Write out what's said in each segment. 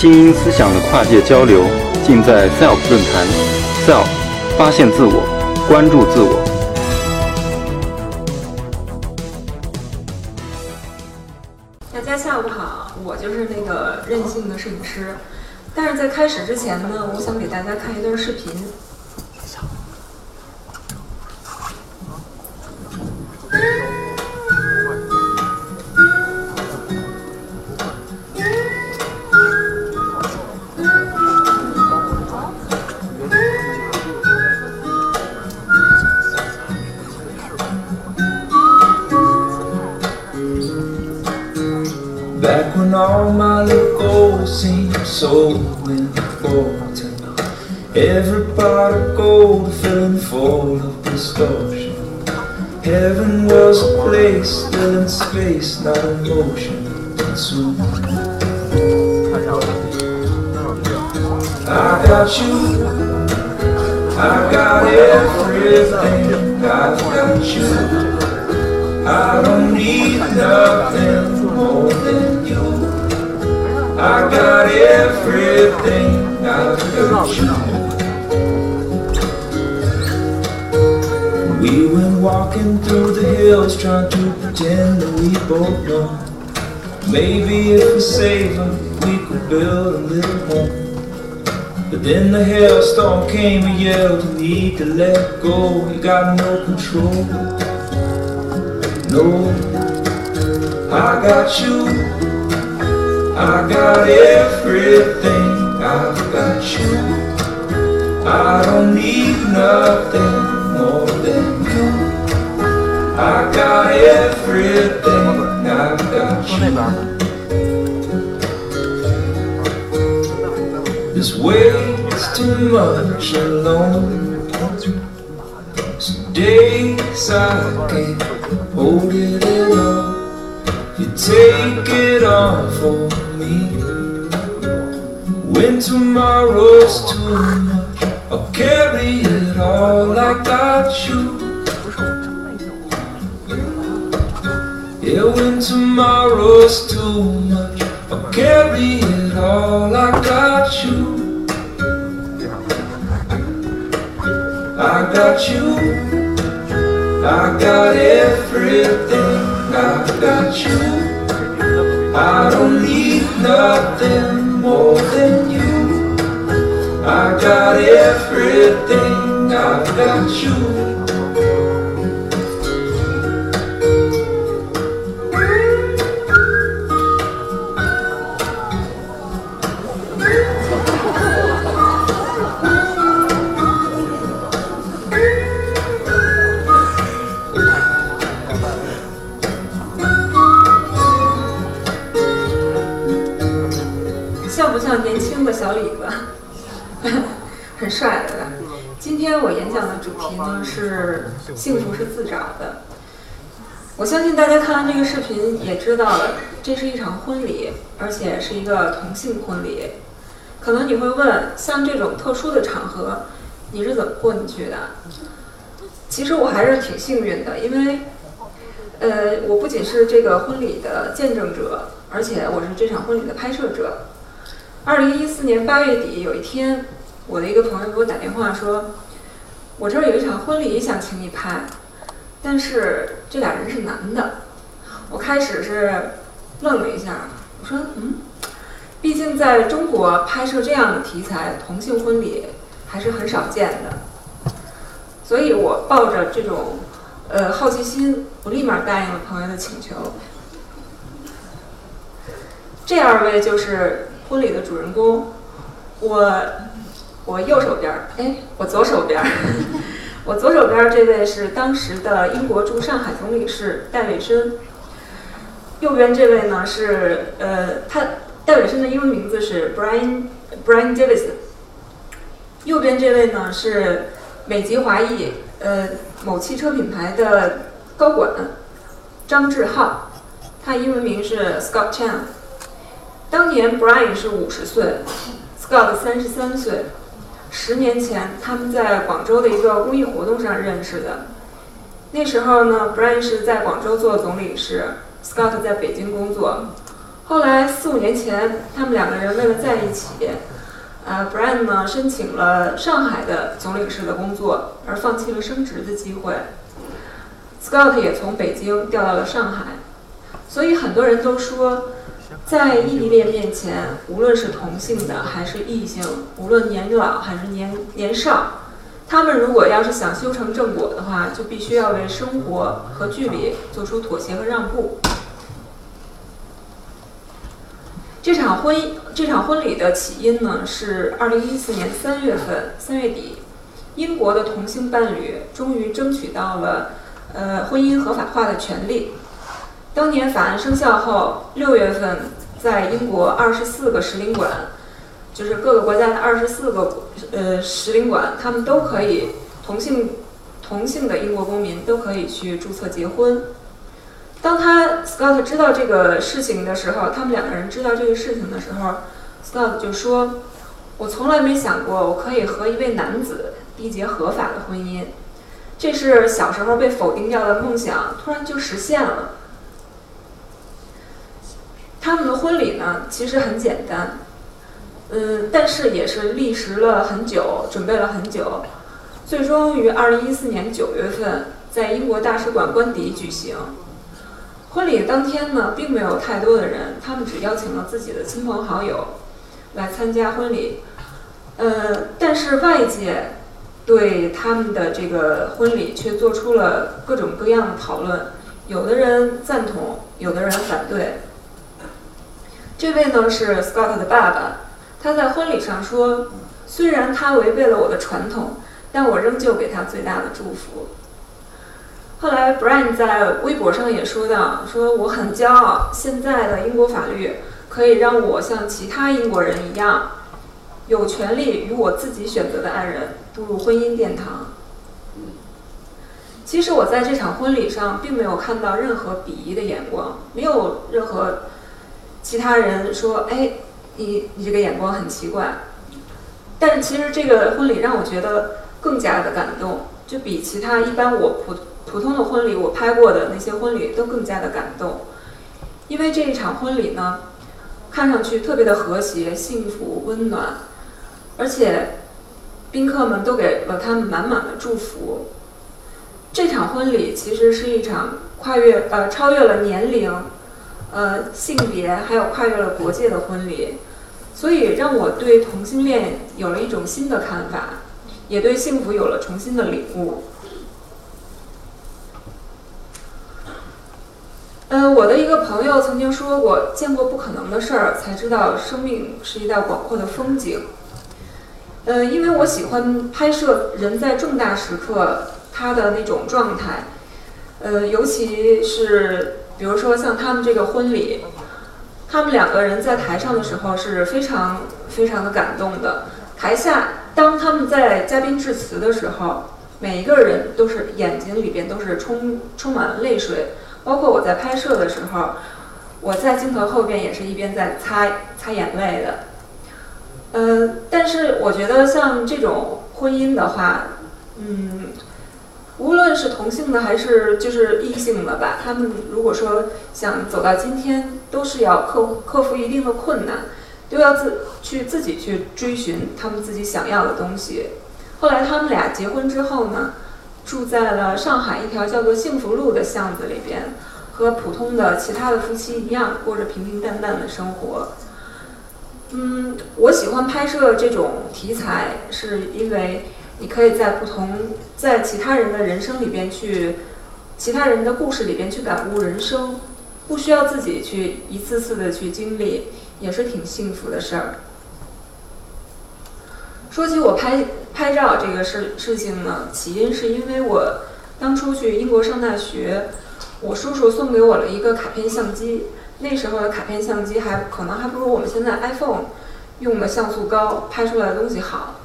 精英思想的跨界交流，尽在 SELF 论坛。SELF，发现自我，关注自我。大家下午好，我就是那个任性的摄影师。但是在开始之前呢，我想给大家看一段视频。Back when all my little goals seemed so important. Every pot of gold filling full of distortion. Heaven was a place still in space, not in motion. And soon I got you. I got everything. I got you. I don't need nothing more than you. I got everything. I got you. We went walking through the hills trying to pretend that we both know. Maybe if we save them, we could build a little home. But then the hailstorm came and yelled, you need to let go, you got no control. No, I got you, I got everything, I've got you. I don't need nothing more than you. I got everything, I've got you. This weight's too much alone. Some days I can't hold it all. You take it all for me. When tomorrow's too much, I'll carry it all. I got you. Yeah, when tomorrow's too much, I'll carry it all. I got you. I got you. I got everything. I got you. I don't need nothing more than you. I got everything. I've got you. “幸福是自找的”。我相信大家看完这个视频也知道了，这是一场婚礼，而且是一个同性婚礼。可能你会问，像这种特殊的场合，你是怎么混进去的？其实我还是挺幸运的，因为，呃，我不仅是这个婚礼的见证者，而且我是这场婚礼的拍摄者。二零一四年八月底有一天，我的一个朋友给我打电话说，我这儿有一场婚礼想请你拍，但是这俩人是男的。我开始是愣了一下，我说嗯，毕竟在中国拍摄这样的题材，同性婚礼还是很少见的，所以我抱着这种呃好奇心，我立马答应了朋友的请求。这二位就是婚礼的主人公，我我右手边儿，哎，我左手边儿，我左手边儿这位是当时的英国驻上海总领事戴伟深，右边这位呢是呃，他戴伟深的英文名字是 Brian Brian Davis，右边这位呢是美籍华裔，呃，某汽车品牌的高管张志浩，他英文名是 Scott Chan。当年 Brian 是五十岁，Scott 三十三岁。十年前，他们在广州的一个公益活动上认识的。那时候呢，Brian 是在广州做总领事，Scott 在北京工作。后来四五年前，他们两个人为了在一起，呃，Brian 呢申请了上海的总领事的工作，而放弃了升职的机会。Scott 也从北京调到了上海，所以很多人都说，在异地恋面前，无论是同性的还是异性，无论年老还是年年少，他们如果要是想修成正果的话，就必须要为生活和距离做出妥协和让步。这场婚姻，这场婚礼的起因呢，是二零一四年三月份，三月底，英国的同性伴侣终于争取到了，呃，婚姻合法化的权利。当年法案生效后，六月份，在英国二十四个使领馆，就是各个国家的二十四个呃使领馆，他们都可以同性同性的英国公民都可以去注册结婚。当他 Scott 知道这个事情的时候，他们两个人知道这个事情的时候，Scott 就说：“我从来没想过我可以和一位男子缔结合法的婚姻，这是小时候被否定掉的梦想，突然就实现了。”他们的婚礼呢，其实很简单，嗯，但是也是历时了很久，准备了很久，最终于二零一四年九月份在英国大使馆官邸举行。婚礼当天呢，并没有太多的人，他们只邀请了自己的亲朋好友来参加婚礼。呃，但是外界对他们的这个婚礼却做出了各种各样的讨论，有的人赞同，有的人反对。这位呢是 Scott 的爸爸，他在婚礼上说：“虽然他违背了我的传统，但我仍旧给他最大的祝福。”后来，Brian 在微博上也说到：“说我很骄傲，现在的英国法律可以让我像其他英国人一样，有权利与我自己选择的爱人步入婚姻殿堂。”其实我在这场婚礼上并没有看到任何鄙夷的眼光，没有任何其他人说：“哎，你你这个眼光很奇怪。”但是其实这个婚礼让我觉得更加的感动，就比其他一般我普。普通的婚礼，我拍过的那些婚礼都更加的感动，因为这一场婚礼呢，看上去特别的和谐、幸福、温暖，而且宾客们都给了他们满满的祝福。这场婚礼其实是一场跨越呃超越了年龄、呃性别，还有跨越了国界的婚礼，所以让我对同性恋有了一种新的看法，也对幸福有了重新的领悟。嗯，我的一个朋友曾经说过：“见过不可能的事儿，才知道生命是一道广阔的风景。”呃，因为我喜欢拍摄人在重大时刻他的那种状态，呃，尤其是比如说像他们这个婚礼，他们两个人在台上的时候是非常非常的感动的。台下，当他们在嘉宾致辞的时候，每一个人都是眼睛里边都是充充满了泪水。包括我在拍摄的时候，我在镜头后边也是一边在擦擦眼泪的。呃，但是我觉得像这种婚姻的话，嗯，无论是同性的还是就是异性的吧，他们如果说想走到今天，都是要克克服一定的困难，都要自去自己去追寻他们自己想要的东西。后来他们俩结婚之后呢？住在了上海一条叫做幸福路的巷子里边，和普通的其他的夫妻一样，过着平平淡淡的生活。嗯，我喜欢拍摄这种题材，是因为你可以在不同在其他人的人生里边去，其他人的故事里边去感悟人生，不需要自己去一次次的去经历，也是挺幸福的事儿。说起我拍拍照这个事事情呢，起因是因为我当初去英国上大学，我叔叔送给我了一个卡片相机。那时候的卡片相机还可能还不如我们现在 iPhone 用的像素高，拍出来的东西好。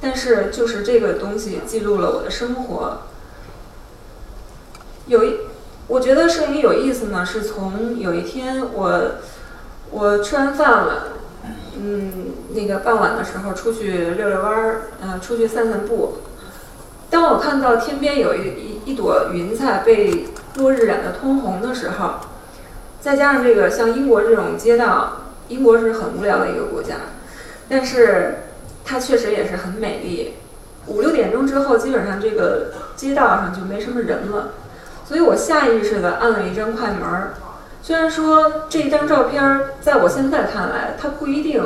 但是就是这个东西记录了我的生活。有一，我觉得摄影有意思呢，是从有一天我我吃完饭了。嗯，那个傍晚的时候出去遛遛弯儿，嗯，出去散散步。当我看到天边有一一一朵云彩被落日染得通红的时候，再加上这个像英国这种街道，英国是很无聊的一个国家，但是它确实也是很美丽。五六点钟之后，基本上这个街道上就没什么人了，所以我下意识的按了一张快门儿。虽然说这张照片儿在我现在看来，它不一定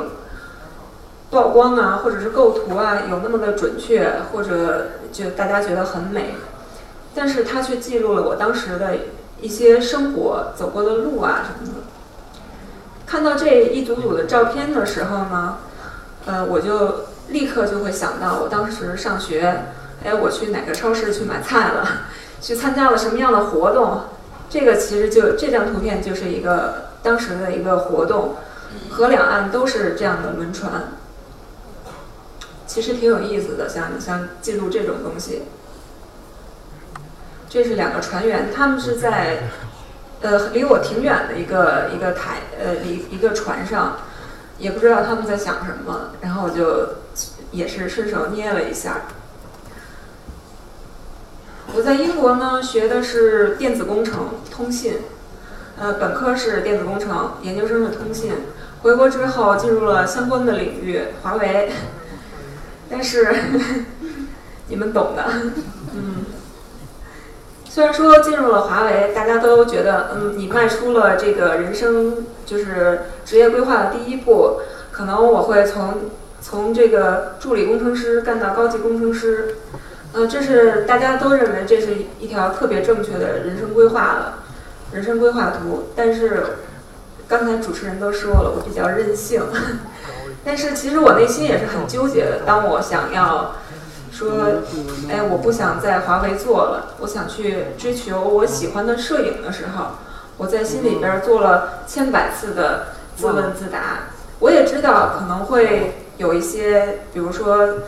曝光啊，或者是构图啊有那么的准确，或者就大家觉得很美，但是它却记录了我当时的一些生活走过的路啊什么的。看到这一组组的照片的时候呢，呃，我就立刻就会想到我当时上学，哎，我去哪个超市去买菜了，去参加了什么样的活动。这个其实就这张图片就是一个当时的一个活动，河两岸都是这样的轮船，其实挺有意思的。像像记录这种东西，这是两个船员，他们是在呃离我挺远的一个一个台呃离一个船上，也不知道他们在想什么，然后我就也是顺手捏了一下。我在英国呢，学的是电子工程、通信，呃，本科是电子工程，研究生是通信。回国之后进入了相关的领域，华为。但是 你们懂的，嗯。虽然说进入了华为，大家都觉得，嗯，你迈出了这个人生就是职业规划的第一步，可能我会从从这个助理工程师干到高级工程师。呃，这是大家都认为这是一条特别正确的人生规划了，人生规划图。但是刚才主持人都说了，我比较任性。但是其实我内心也是很纠结的。当我想要说，哎，我不想在华为做了，我想去追求我喜欢的摄影的时候，我在心里边做了千百次的自问自答。我也知道可能会有一些，比如说。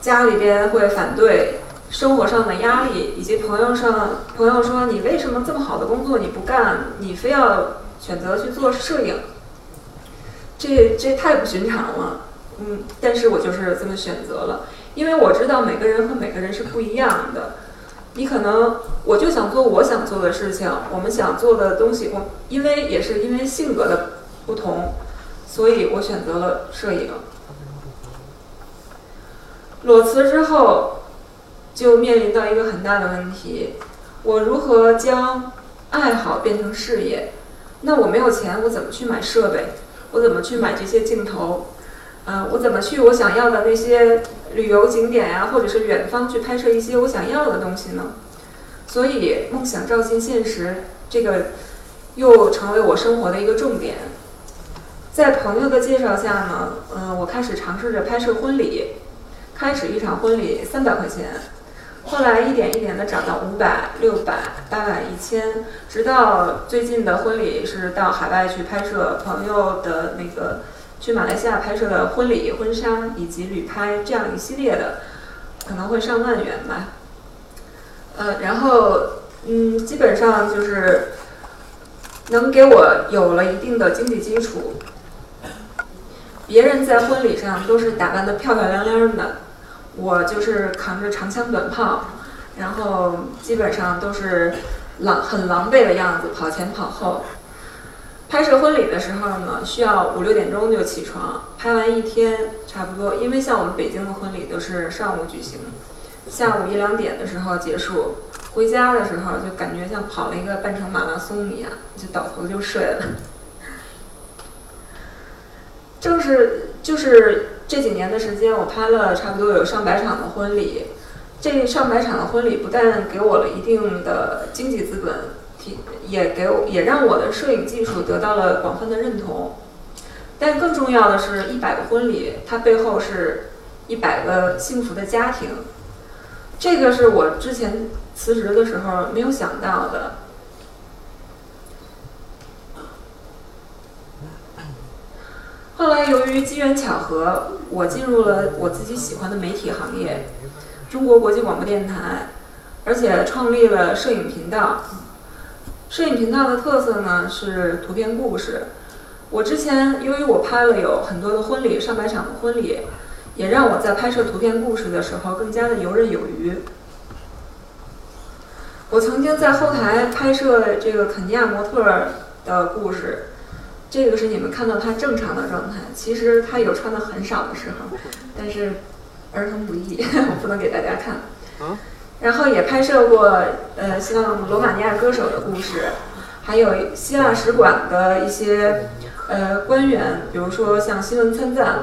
家里边会反对，生活上的压力，以及朋友上朋友说你为什么这么好的工作你不干，你非要选择去做摄影，这这太不寻常了，嗯，但是我就是这么选择了，因为我知道每个人和每个人是不一样的，你可能我就想做我想做的事情，我们想做的东西，我因为也是因为性格的不同，所以我选择了摄影。裸辞之后，就面临到一个很大的问题：我如何将爱好变成事业？那我没有钱，我怎么去买设备？我怎么去买这些镜头？嗯，我怎么去我想要的那些旅游景点呀，或者是远方去拍摄一些我想要的东西呢？所以，梦想照进现实，这个又成为我生活的一个重点。在朋友的介绍下呢，嗯，我开始尝试着拍摄婚礼。开始一场婚礼三百块钱，后来一点一点的涨到五百、六百、八百、一千，直到最近的婚礼是到海外去拍摄朋友的那个，去马来西亚拍摄的婚礼、婚纱以及旅拍这样一系列的，可能会上万元吧。呃，然后嗯，基本上就是能给我有了一定的经济基础。别人在婚礼上都是打扮的漂漂亮亮的。我就是扛着长枪短炮，然后基本上都是狼很狼狈的样子，跑前跑后。拍摄婚礼的时候呢，需要五六点钟就起床，拍完一天差不多。因为像我们北京的婚礼都是上午举行，下午一两点的时候结束。回家的时候就感觉像跑了一个半程马拉松一样，就倒头就睡了。正是就是。这几年的时间，我拍了差不多有上百场的婚礼。这上百场的婚礼不但给我了一定的经济资本，提也给我也让我的摄影技术得到了广泛的认同。但更重要的是，一百个婚礼，它背后是一百个幸福的家庭。这个是我之前辞职的时候没有想到的。后来由于机缘巧合，我进入了我自己喜欢的媒体行业——中国国际广播电台，而且创立了摄影频道。摄影频道的特色呢是图片故事。我之前由于我拍了有很多的婚礼，上百场的婚礼，也让我在拍摄图片故事的时候更加的游刃有余。我曾经在后台拍摄这个肯尼亚模特的故事，这个是你们看到他正常的状态。其实他有穿的很少的时候，但是儿童不宜，我不能给大家看。然后也拍摄过呃像罗马尼亚歌手的故事，还有希腊使馆的一些呃官员，比如说像新闻参赞。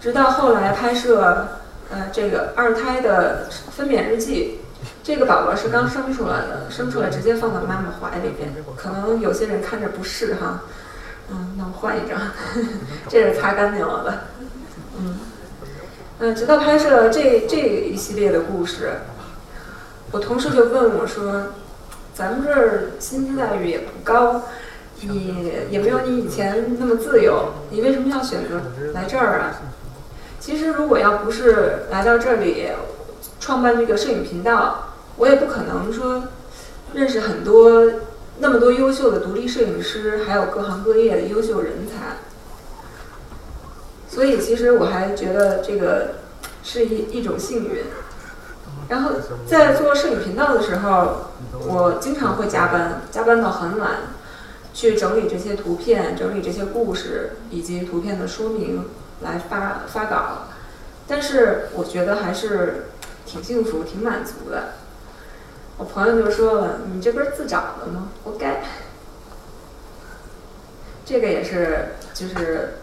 直到后来拍摄呃这个二胎的分娩日记。这个宝宝是刚生出来的，生出来直接放到妈妈怀里边，可能有些人看着不适哈，嗯，那我换一张，这是擦干净了的，嗯，嗯，直到拍摄这这一系列的故事，我同事就问我说：“咱们这儿薪资待遇也不高，你也没有你以前那么自由，你为什么要选择来这儿啊？”其实如果要不是来到这里，创办这个摄影频道。我也不可能说认识很多那么多优秀的独立摄影师，还有各行各业的优秀人才。所以其实我还觉得这个是一一种幸运。然后在做摄影频道的时候，我经常会加班，加班到很晚，去整理这些图片，整理这些故事以及图片的说明来发发稿。但是我觉得还是挺幸福、挺满足的。我朋友就说了：“你这不是自找的吗？活该。”这个也是，就是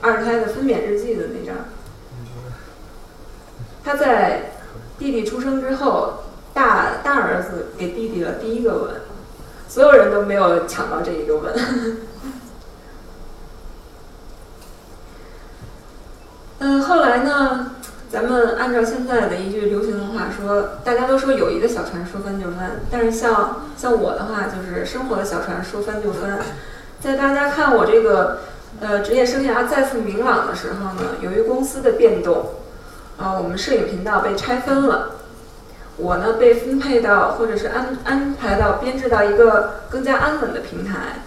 二胎的分娩日记的那张。他在弟弟出生之后，大大儿子给弟弟了第一个吻，所有人都没有抢到这一个吻。嗯，后来呢？咱们按照现在的一句流行的话说，大家都说友谊的小船说翻就翻，但是像像我的话，就是生活的小船说翻就翻。在大家看我这个呃职业生涯再次明朗的时候呢，由于公司的变动，啊，我们摄影频道被拆分了，我呢被分配到或者是安安排到编制到一个更加安稳的平台，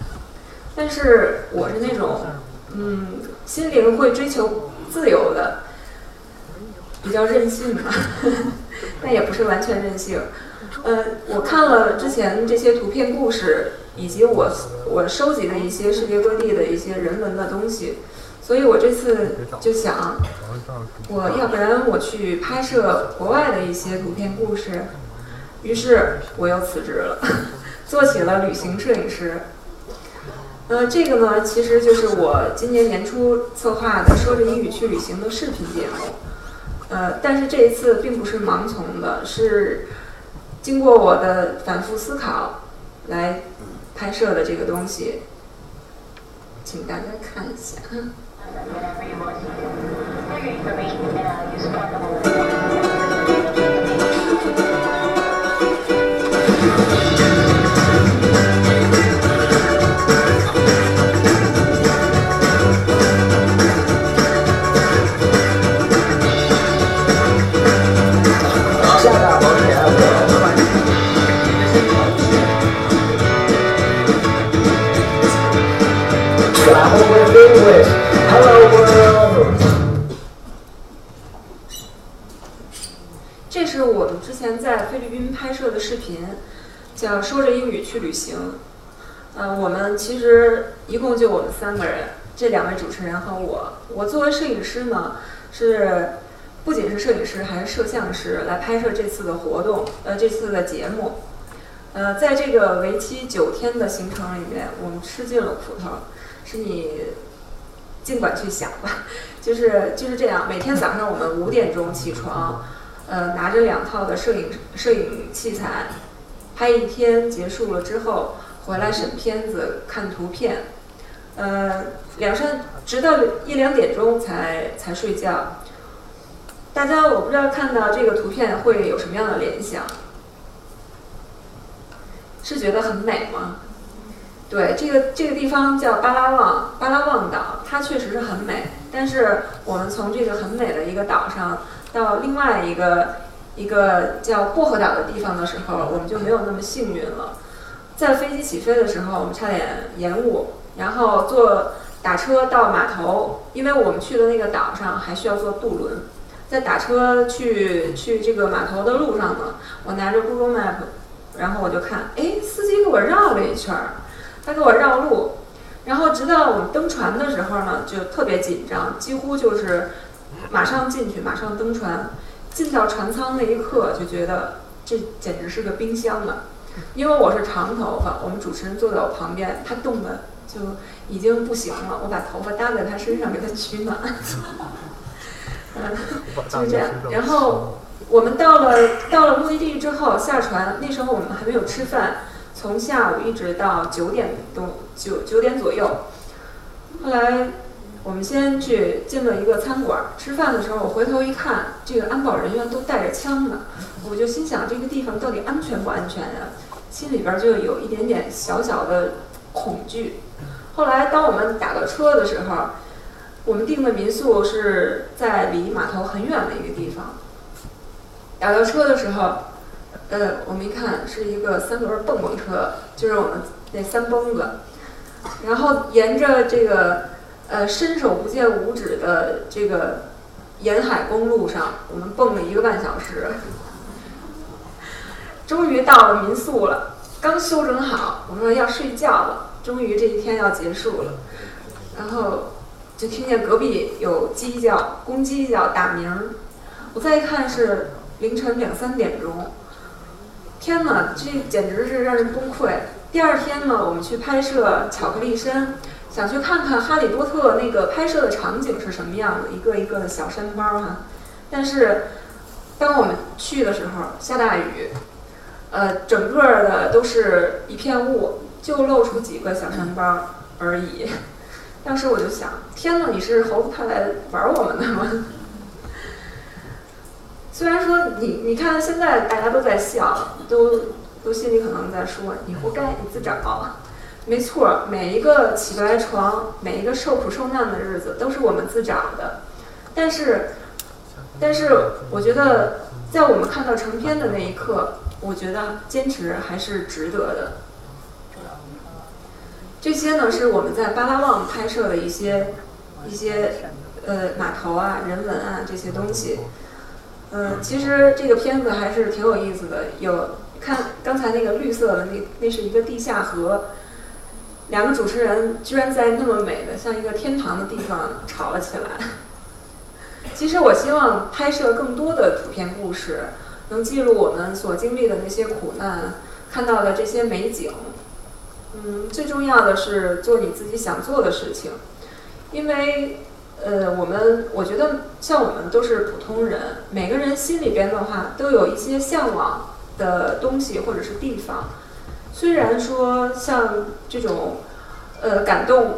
但是我是那种嗯心灵会追求自由的。比较任性嘛，但也不是完全任性。呃，我看了之前这些图片故事，以及我我收集的一些世界各地的一些人文的东西，所以我这次就想，我要不然我去拍摄国外的一些图片故事。于是我又辞职了，做起了旅行摄影师。呃，这个呢，其实就是我今年年初策划的“说着英语去旅行”的视频节目。呃，但是这一次并不是盲从的，是经过我的反复思考来拍摄的这个东西，请大家看一下。这是我们之前在菲律宾拍摄的视频，叫“说着英语去旅行”。呃，我们其实一共就我们三个人，这两位主持人和我。我作为摄影师呢，是不仅是摄影师，还是摄像师，来拍摄这次的活动，呃，这次的节目。呃，在这个为期九天的行程里面，我们吃尽了苦头，是你。尽管去想吧，就是就是这样。每天早上我们五点钟起床，呃，拿着两套的摄影摄影器材，拍一天结束了之后，回来审片子、看图片，呃，两三直到一两点钟才才睡觉。大家我不知道看到这个图片会有什么样的联想？是觉得很美吗？对，这个这个地方叫巴拉望，巴拉望岛，它确实是很美。但是我们从这个很美的一个岛上到另外一个一个叫薄荷岛的地方的时候，我们就没有那么幸运了。在飞机起飞的时候，我们差点延误，然后坐打车到码头，因为我们去的那个岛上还需要坐渡轮。在打车去去这个码头的路上呢，我拿着 Google Map，然后我就看，哎，司机给我绕了一圈儿。他给我绕路，然后直到我们登船的时候呢，就特别紧张，几乎就是马上进去，马上登船。进到船舱那一刻，就觉得这简直是个冰箱了，因为我是长头发，我们主持人坐在我旁边，他冻得就已经不行了，我把头发搭在他身上给他取暖。嗯，就是这样。然后我们到了到了目的地之后下船，那时候我们还没有吃饭，从下午一直到九点多九九点左右。后来我们先去进了一个餐馆吃饭的时候，我回头一看，这个安保人员都带着枪呢，我就心想这个地方到底安全不安全呀？心里边就有一点点小小的恐惧。后来当我们打到车的时候。我们订的民宿是在离码头很远的一个地方。打到车的时候，呃，我们一看是一个三轮蹦蹦车，就是我们那三蹦子。然后沿着这个呃伸手不见五指的这个沿海公路上，我们蹦了一个半小时，终于到了民宿了。刚休整好，我说要睡觉了，终于这一天要结束了。然后。就听见隔壁有鸡叫，公鸡叫打鸣儿。我再一看是凌晨两三点钟，天哪，这简直是让人崩溃。第二天呢，我们去拍摄《巧克力山》，想去看看哈利波特那个拍摄的场景是什么样的，一个一个的小山包哈。但是当我们去的时候下大雨，呃，整个的都是一片雾，就露出几个小山包而已。当时我就想，天呐，你是猴子派来玩儿我们的吗？虽然说你，你看现在大家都在笑，都都心里可能在说你活该，你自找。没错，每一个起不来床，每一个受苦受难的日子都是我们自找的。但是，但是我觉得，在我们看到成片的那一刻，我觉得坚持还是值得的。这些呢是我们在巴拉望拍摄的一些一些呃码头啊、人文啊这些东西。嗯，其实这个片子还是挺有意思的。有看刚才那个绿色的那那是一个地下河，两个主持人居然在那么美的像一个天堂的地方吵了起来。其实我希望拍摄更多的图片故事，能记录我们所经历的那些苦难，看到的这些美景。嗯，最重要的是做你自己想做的事情，因为，呃，我们我觉得像我们都是普通人，每个人心里边的话都有一些向往的东西或者是地方。虽然说像这种，呃，感动，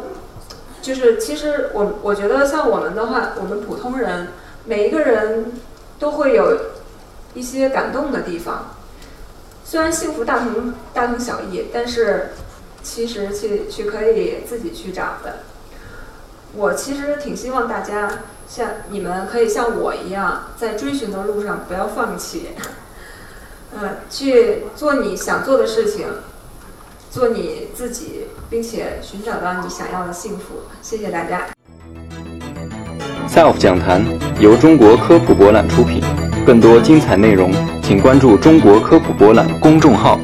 就是其实我我觉得像我们的话，我们普通人每一个人都会有一些感动的地方。虽然幸福大同大同小异，但是。其实去去可以自己去找的。我其实挺希望大家像你们可以像我一样，在追寻的路上不要放弃，嗯，去做你想做的事情，做你自己，并且寻找到你想要的幸福。谢谢大家。Self 讲坛由中国科普博览出品，更多精彩内容，请关注中国科普博览公众号。